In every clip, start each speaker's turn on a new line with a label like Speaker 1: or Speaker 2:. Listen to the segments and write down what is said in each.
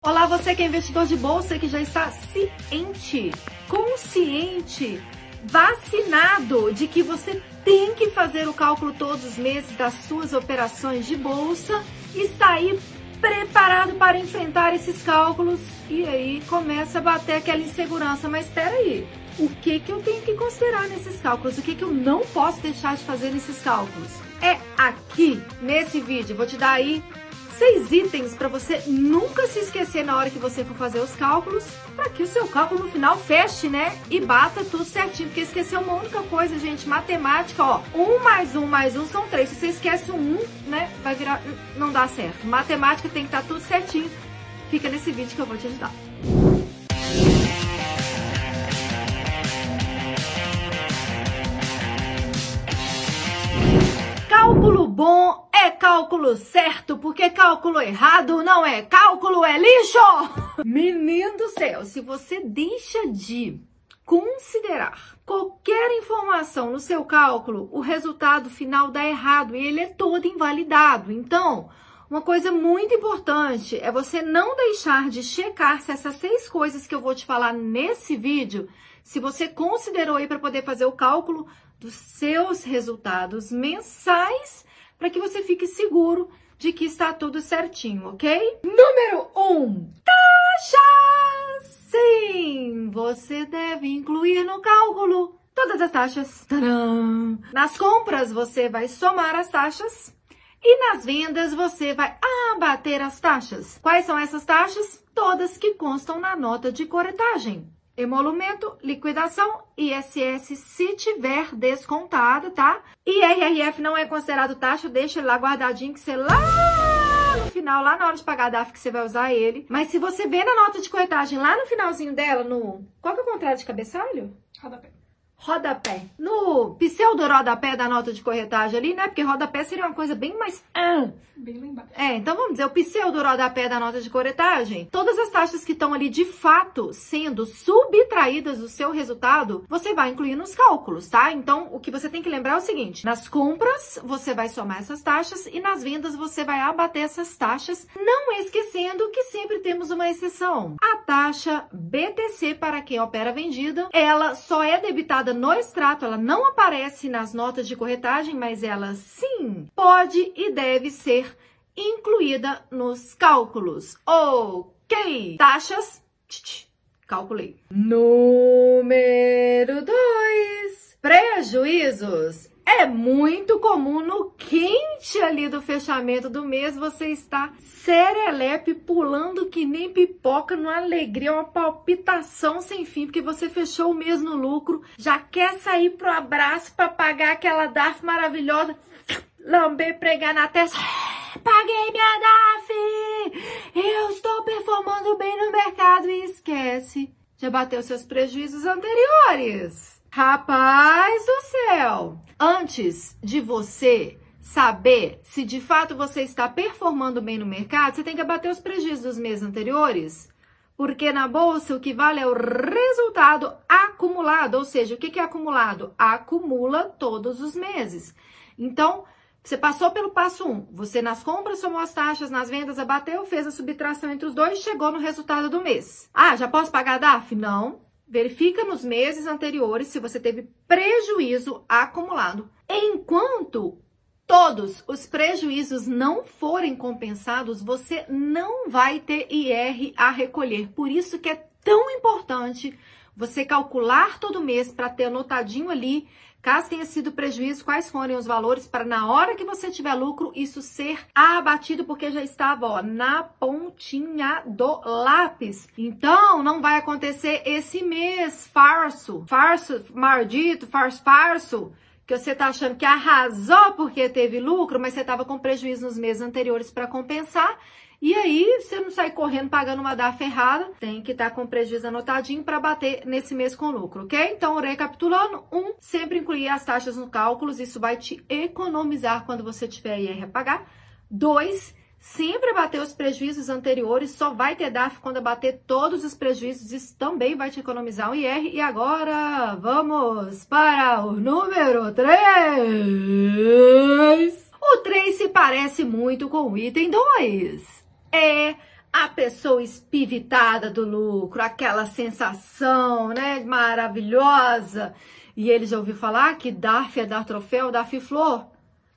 Speaker 1: Olá, você que é investidor de bolsa que já está ciente, consciente, vacinado de que você tem que fazer o cálculo todos os meses das suas operações de bolsa, está aí preparado para enfrentar esses cálculos e aí começa a bater aquela insegurança, mas espera aí, o que que eu tenho que considerar nesses cálculos? O que que eu não posso deixar de fazer nesses cálculos? É aqui nesse vídeo, vou te dar aí seis itens para você nunca se esquecer na hora que você for fazer os cálculos, para que o seu cálculo no final feche, né? E bata tudo certinho. Porque esquecer uma única coisa, gente, matemática, ó. Um mais um mais um são três. Se você esquece um, né? Vai virar. Não dá certo. Matemática tem que estar tá tudo certinho. Fica nesse vídeo que eu vou te ajudar. Cálculo certo, porque cálculo errado não é cálculo, é lixo! Menino do céu, se você deixa de considerar qualquer informação no seu cálculo, o resultado final dá errado e ele é todo invalidado. Então, uma coisa muito importante é você não deixar de checar se essas seis coisas que eu vou te falar nesse vídeo, se você considerou aí para poder fazer o cálculo dos seus resultados mensais para que você fique seguro de que está tudo certinho, ok? Número 1. Um, taxas! Sim, você deve incluir no cálculo todas as taxas. Nas compras, você vai somar as taxas. E nas vendas, você vai abater as taxas. Quais são essas taxas? Todas que constam na nota de corretagem emolumento, liquidação, ISS se tiver descontado, tá? E RRF não é considerado taxa, deixa ele lá guardadinho que você lá no final, lá na hora de pagar a DAF que você vai usar ele. Mas se você vê na nota de corretagem lá no finalzinho dela, no... Qual que é o contrário de cabeçalho?
Speaker 2: Rodapé
Speaker 1: rodapé. No pseudo rodapé da nota de corretagem ali, né? Porque rodapé seria uma coisa bem mais...
Speaker 2: Ah, bem lá embaixo.
Speaker 1: É, então vamos dizer, o pseudo rodapé da nota de corretagem, todas as taxas que estão ali de fato sendo subtraídas do seu resultado, você vai incluir nos cálculos, tá? Então, o que você tem que lembrar é o seguinte, nas compras, você vai somar essas taxas e nas vendas, você vai abater essas taxas, não esquecendo que sempre temos uma exceção. A taxa BTC para quem opera vendida, ela só é debitada no extrato, ela não aparece nas notas de corretagem, mas ela sim pode e deve ser incluída nos cálculos. Ok, taxas, calculei. Número 2, prejuízos. Muito comum no quente ali do fechamento do mês você estar serelepe pulando que nem pipoca numa alegria, uma palpitação sem fim, porque você fechou o mês no lucro, já quer sair pro abraço para pagar aquela DAF maravilhosa, lamber, pregar na testa. Paguei minha DAF! Eu estou performando bem no mercado e esquece. Já bateu seus prejuízos anteriores. Rapaz do céu! Antes de você saber se de fato você está performando bem no mercado, você tem que abater os prejuízos dos meses anteriores. Porque na bolsa o que vale é o resultado acumulado, ou seja, o que é acumulado? Acumula todos os meses. Então, você passou pelo passo 1, um, você nas compras somou as taxas, nas vendas abateu, fez a subtração entre os dois, chegou no resultado do mês. Ah, já posso pagar a DAF? Não. Verifica nos meses anteriores se você teve prejuízo acumulado. Enquanto todos os prejuízos não forem compensados, você não vai ter IR a recolher. Por isso que é tão importante você calcular todo mês para ter anotadinho ali Caso tenha sido prejuízo, quais forem os valores para na hora que você tiver lucro, isso ser abatido, porque já estava ó, na pontinha do lápis. Então, não vai acontecer esse mês farso, farso, maldito, farso, farso, que você tá achando que arrasou porque teve lucro, mas você estava com prejuízo nos meses anteriores para compensar e aí, você não sai correndo pagando uma DAF errada, tem que estar tá com prejuízo anotadinho para bater nesse mês com lucro, ok? Então, recapitulando, um, sempre incluir as taxas no cálculos, isso vai te economizar quando você tiver IR a pagar. Dois, sempre bater os prejuízos anteriores, só vai ter DAF quando bater todos os prejuízos, isso também vai te economizar um IR. E agora, vamos para o número 3. O 3 se parece muito com o item 2 é a pessoa espivitada do lucro, aquela sensação, né, maravilhosa. E ele já ouviu falar que DARF é dar troféu, DARF flor,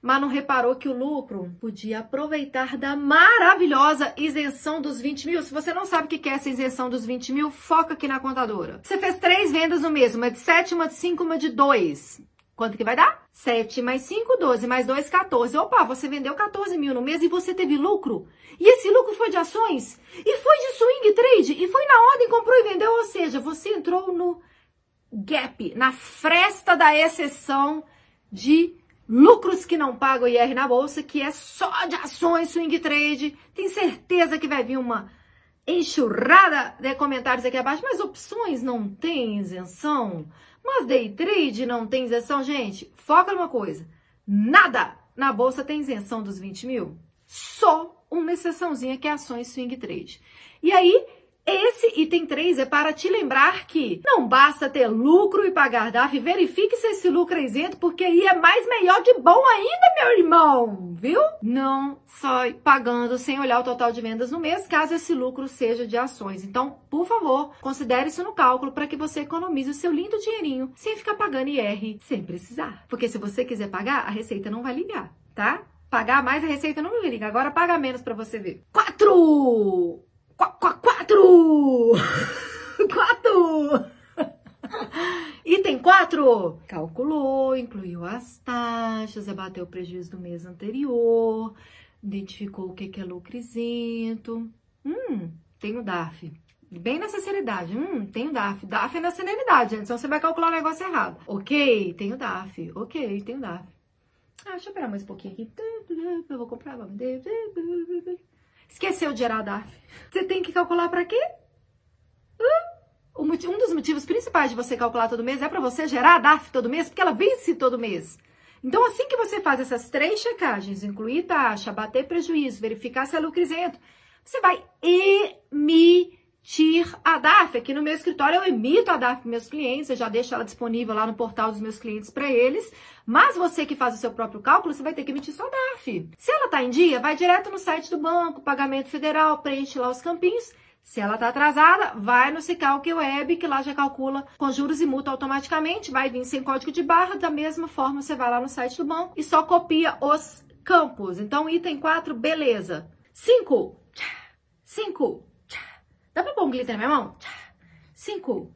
Speaker 1: mas não reparou que o lucro podia aproveitar da maravilhosa isenção dos 20 mil. Se você não sabe o que é essa isenção dos 20 mil, foca aqui na contadora. Você fez três vendas no mês, uma de 7, uma de 5, uma de 2. Quanto que vai dar? 7 mais 5, 12, mais 2, 14. Opa, você vendeu 14 mil no mês e você teve lucro. E esse lucro foi de ações, e foi de swing trade, e foi na ordem, comprou e vendeu. Ou seja, você entrou no gap, na fresta da exceção de lucros que não pagam IR na bolsa, que é só de ações, swing trade. Tem certeza que vai vir uma enxurrada de comentários aqui abaixo, mas opções não tem isenção. Mas day trade não tem isenção, gente. Foca numa coisa: nada na bolsa tem isenção dos 20 mil. Só uma exceçãozinha que é ações swing trade. E aí, esse item 3 é para te lembrar que não basta ter lucro e pagar DAF, verifique se esse lucro é isento, porque aí é mais melhor de bom ainda, meu irmão, viu? Não só pagando sem olhar o total de vendas no mês, caso esse lucro seja de ações. Então, por favor, considere isso no cálculo para que você economize o seu lindo dinheirinho sem ficar pagando IR sem precisar. Porque se você quiser pagar, a receita não vai ligar, tá? Pagar mais, a receita não vai ligar. Agora paga menos para você ver. 4! Quatro! Quatro! Item 4. Calculou, incluiu as taxas, abateu o prejuízo do mês anterior, identificou o que é lucro isento. Hum, tem o DAF. Bem nessa seriedade. Hum, tem o DAF. DAF é na serenidade, gente. Senão você vai calcular o negócio errado. Ok, tem o DAF. Ok, tem o DAF. Ah, deixa eu esperar mais um pouquinho aqui. Eu vou comprar, vou vender. Esqueceu de gerar DARF. Você tem que calcular para quê? Um dos motivos principais de você calcular todo mês é para você gerar a DARF todo mês, porque ela vence todo mês. Então, assim que você faz essas três checagens, incluir taxa, bater prejuízo, verificar se é lucro isento, você vai emitir emitir a DAF. Aqui no meu escritório eu emito a DAF para meus clientes, eu já deixo ela disponível lá no portal dos meus clientes para eles. Mas você que faz o seu próprio cálculo, você vai ter que emitir sua DAF. Se ela está em dia, vai direto no site do banco, pagamento federal, preenche lá os campinhos. Se ela está atrasada, vai no Cicalc Web, que lá já calcula com juros e multa automaticamente, vai vir sem código de barra. Da mesma forma, você vai lá no site do banco e só copia os campos. Então, item 4, beleza. 5. 5. Dá pra pôr um glitter na minha mão? Cinco.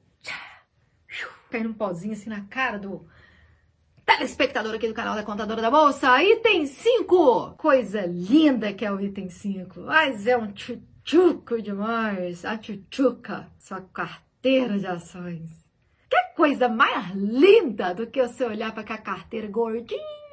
Speaker 1: Caindo um pozinho assim na cara do telespectador aqui do canal da Contadora da Bolsa. Item 5. Coisa linda que é o item 5. Mas é um tchutchuco demais. A tchutchuca, sua carteira de ações. Que coisa mais linda do que você olhar para a carteira gordinha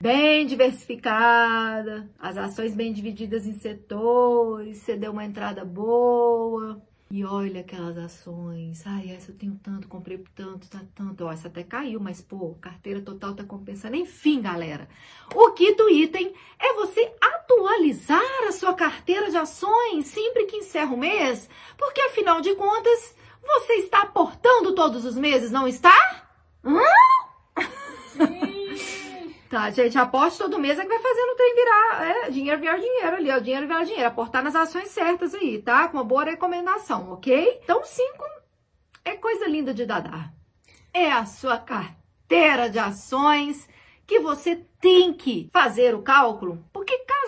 Speaker 1: bem diversificada, as ações bem divididas em setores, você deu uma entrada boa. E olha aquelas ações. Ai, essa eu tenho tanto, comprei tanto, tá tanto. Ó, essa até caiu, mas pô, carteira total tá compensando. Enfim, galera, o quinto item é você atualizar a sua carteira de ações sempre que encerra o mês, porque afinal de contas, você está aportando todos os meses, não está? Hã? Sim. Tá, gente, aposte todo mês é que vai fazendo o trem virar, é, dinheiro virar dinheiro ali, ó, dinheiro virar dinheiro, aportar nas ações certas aí, tá? Com uma boa recomendação, ok? Então, cinco é coisa linda de dadar. É a sua carteira de ações que você tem que fazer o cálculo,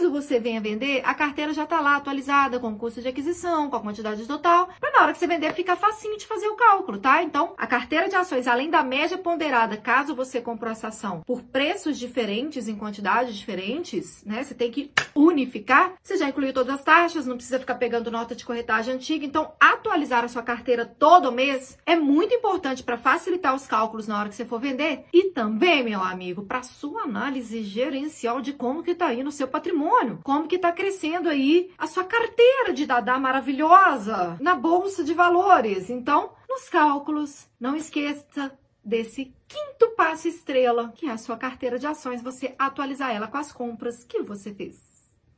Speaker 1: caso você venha vender, a carteira já está lá atualizada com o custo de aquisição, com a quantidade total, para na hora que você vender ficar facinho de fazer o cálculo, tá? Então, a carteira de ações, além da média ponderada, caso você comprou essa ação por preços diferentes, em quantidades diferentes, né? Você tem que unificar. Você já incluiu todas as taxas, não precisa ficar pegando nota de corretagem antiga. Então, atualizar a sua carteira todo mês é muito importante para facilitar os cálculos na hora que você for vender e também, meu amigo, para sua análise gerencial de como que tá indo o seu patrimônio, como que tá crescendo aí a sua carteira de dadá maravilhosa na bolsa de valores. Então, nos cálculos, não esqueça desse quinto passo estrela, que é a sua carteira de ações, você atualizar ela com as compras que você fez.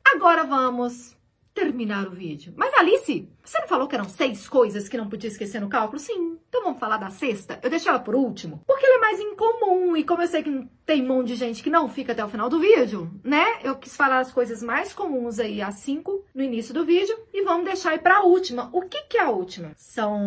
Speaker 1: Agora vamos terminar o vídeo. Mas Alice, você não falou que eram seis coisas que não podia esquecer no cálculo? Sim. Então vamos falar da sexta? Eu deixei ela por último, porque ela é mais incomum e como eu sei que tem um monte de gente que não fica até o final do vídeo, né? Eu quis falar as coisas mais comuns aí, as cinco no início do vídeo e vamos deixar aí para a última. O que, que é a última? São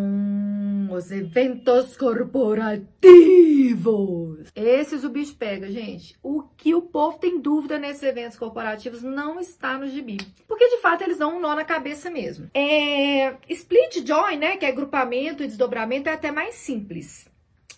Speaker 1: os eventos corporativos. Esses o bicho pega, gente. O que o povo tem dúvida nesses eventos corporativos não está no gibi. Porque de fato eles dão um nó na cabeça mesmo. É... Split join, né, que é grupamento e desdobramento, é até mais simples.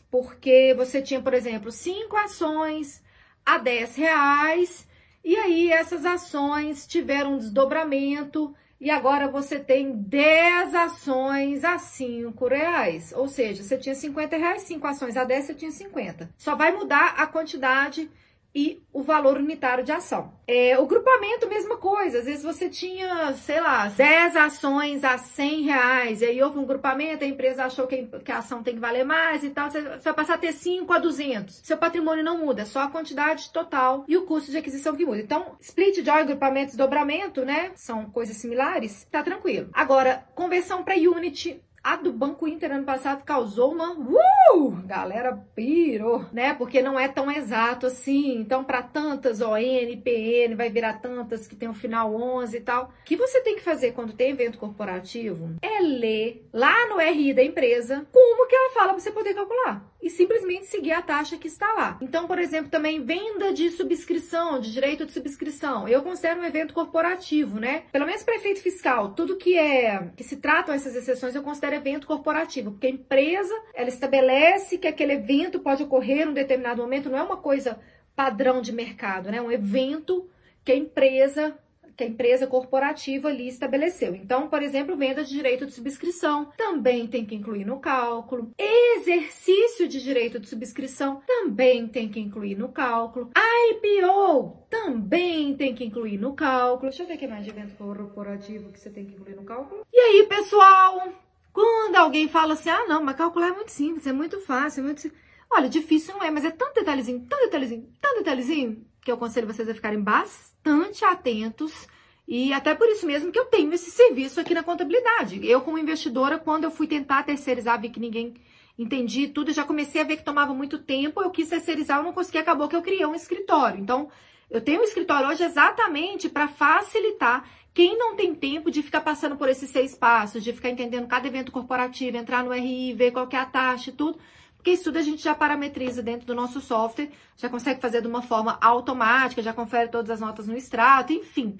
Speaker 1: Porque você tinha, por exemplo, cinco ações a 10 reais e aí essas ações tiveram um desdobramento e agora você tem 10 ações a 5 reais. Ou seja, você tinha 50 reais, 5 ações a 10, você tinha 50. Só vai mudar a quantidade e o valor unitário de ação. É, o grupamento, mesma coisa. Às vezes você tinha, sei lá, 10 ações a 100 reais, e aí houve um grupamento, a empresa achou que, a ação tem que valer mais e tal, você vai passar a ter 5 a 200. Seu patrimônio não muda, só a quantidade total e o custo de aquisição que muda. Então, split joy, grupamento, desdobramento, né, são coisas similares, tá tranquilo. Agora, conversão para unit a do Banco Inter ano passado causou uma uh, galera pirou, né? Porque não é tão exato assim. Então, para tantas ON, PN, vai virar tantas que tem o final 11 e tal. O que você tem que fazer quando tem evento corporativo é ler lá no RI da empresa como que ela fala para você poder calcular e simplesmente seguir a taxa que está lá. Então, por exemplo, também venda de subscrição, de direito de subscrição. Eu considero um evento corporativo, né? Pelo menos para efeito fiscal, tudo que é que se tratam essas exceções eu considero evento corporativo, porque a empresa, ela estabelece que aquele evento pode ocorrer em um determinado momento, não é uma coisa padrão de mercado, né? Um evento que a empresa que a empresa corporativa ali estabeleceu. Então, por exemplo, venda de direito de subscrição também tem que incluir no cálculo. Exercício de direito de subscrição também tem que incluir no cálculo. IPO também tem que incluir no cálculo. Deixa eu ver aqui mais de evento corporativo que você tem que incluir no cálculo. E aí, pessoal, quando alguém fala assim, ah, não, mas calcular é muito simples, é muito fácil, é muito simples. Olha, difícil não é, mas é tanto detalhezinho, tanto detalhezinho, tanto detalhezinho, que eu aconselho vocês a ficarem bastante atentos. E até por isso mesmo que eu tenho esse serviço aqui na contabilidade. Eu, como investidora, quando eu fui tentar terceirizar, vi que ninguém entendia tudo, já comecei a ver que tomava muito tempo, eu quis terceirizar, eu não consegui, acabou que eu criei um escritório. Então, eu tenho um escritório hoje exatamente para facilitar quem não tem tempo de ficar passando por esses seis passos, de ficar entendendo cada evento corporativo, entrar no RI, ver qual é a taxa e tudo. Porque isso tudo a gente já parametriza dentro do nosso software, já consegue fazer de uma forma automática, já confere todas as notas no extrato, enfim.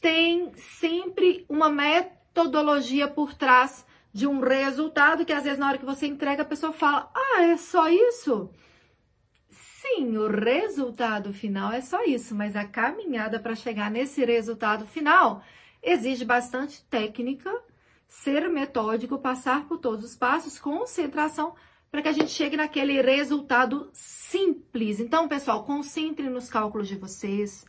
Speaker 1: Tem sempre uma metodologia por trás de um resultado que às vezes na hora que você entrega a pessoa fala: "Ah, é só isso?" Sim, o resultado final é só isso, mas a caminhada para chegar nesse resultado final exige bastante técnica, ser metódico, passar por todos os passos, concentração para que a gente chegue naquele resultado simples. Então, pessoal, concentre nos cálculos de vocês.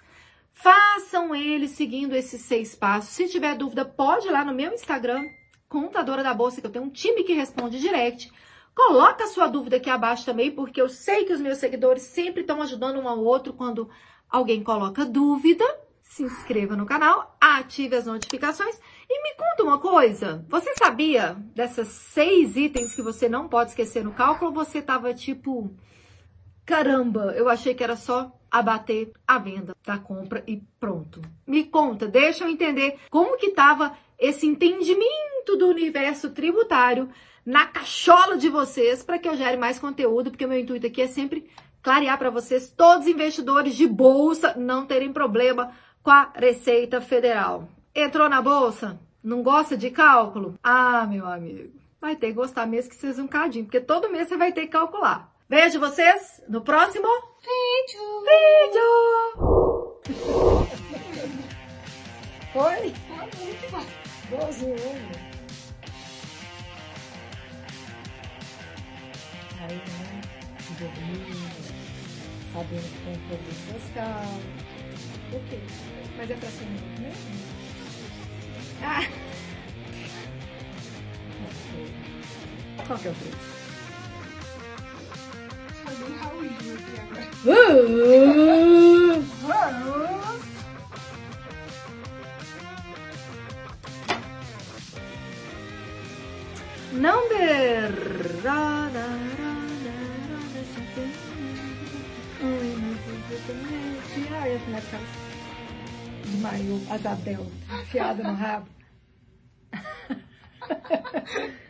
Speaker 1: Façam eles seguindo esses seis passos. Se tiver dúvida, pode ir lá no meu Instagram, contadora da bolsa, que eu tenho um time que responde direct. Coloca sua dúvida aqui abaixo também, porque eu sei que os meus seguidores sempre estão ajudando um ao outro quando alguém coloca dúvida se inscreva no canal, ative as notificações e me conta uma coisa. Você sabia dessas seis itens que você não pode esquecer no cálculo? Você tava tipo, caramba, eu achei que era só abater a venda da compra e pronto. Me conta, deixa eu entender como que tava esse entendimento do universo tributário na cachola de vocês para que eu gere mais conteúdo, porque o meu intuito aqui é sempre clarear para vocês, todos os investidores de bolsa, não terem problema com a Receita Federal. Entrou na bolsa? Não gosta de cálculo? Ah, meu amigo, vai ter que gostar mesmo que vocês um cadinho, porque todo mês você vai ter que calcular. Vejo vocês no próximo vídeo. Vídeo! Foi? Boazinho. Aí, né? Dormindo, sabendo que tem que fazer seus cálculos. Ok. Mas é pra ser muito mesmo? Ah! Qual que é o preço?
Speaker 2: Fazer Raulzinho assim agora.
Speaker 1: Vamos! De maiô, asa delta, enfiada no rabo.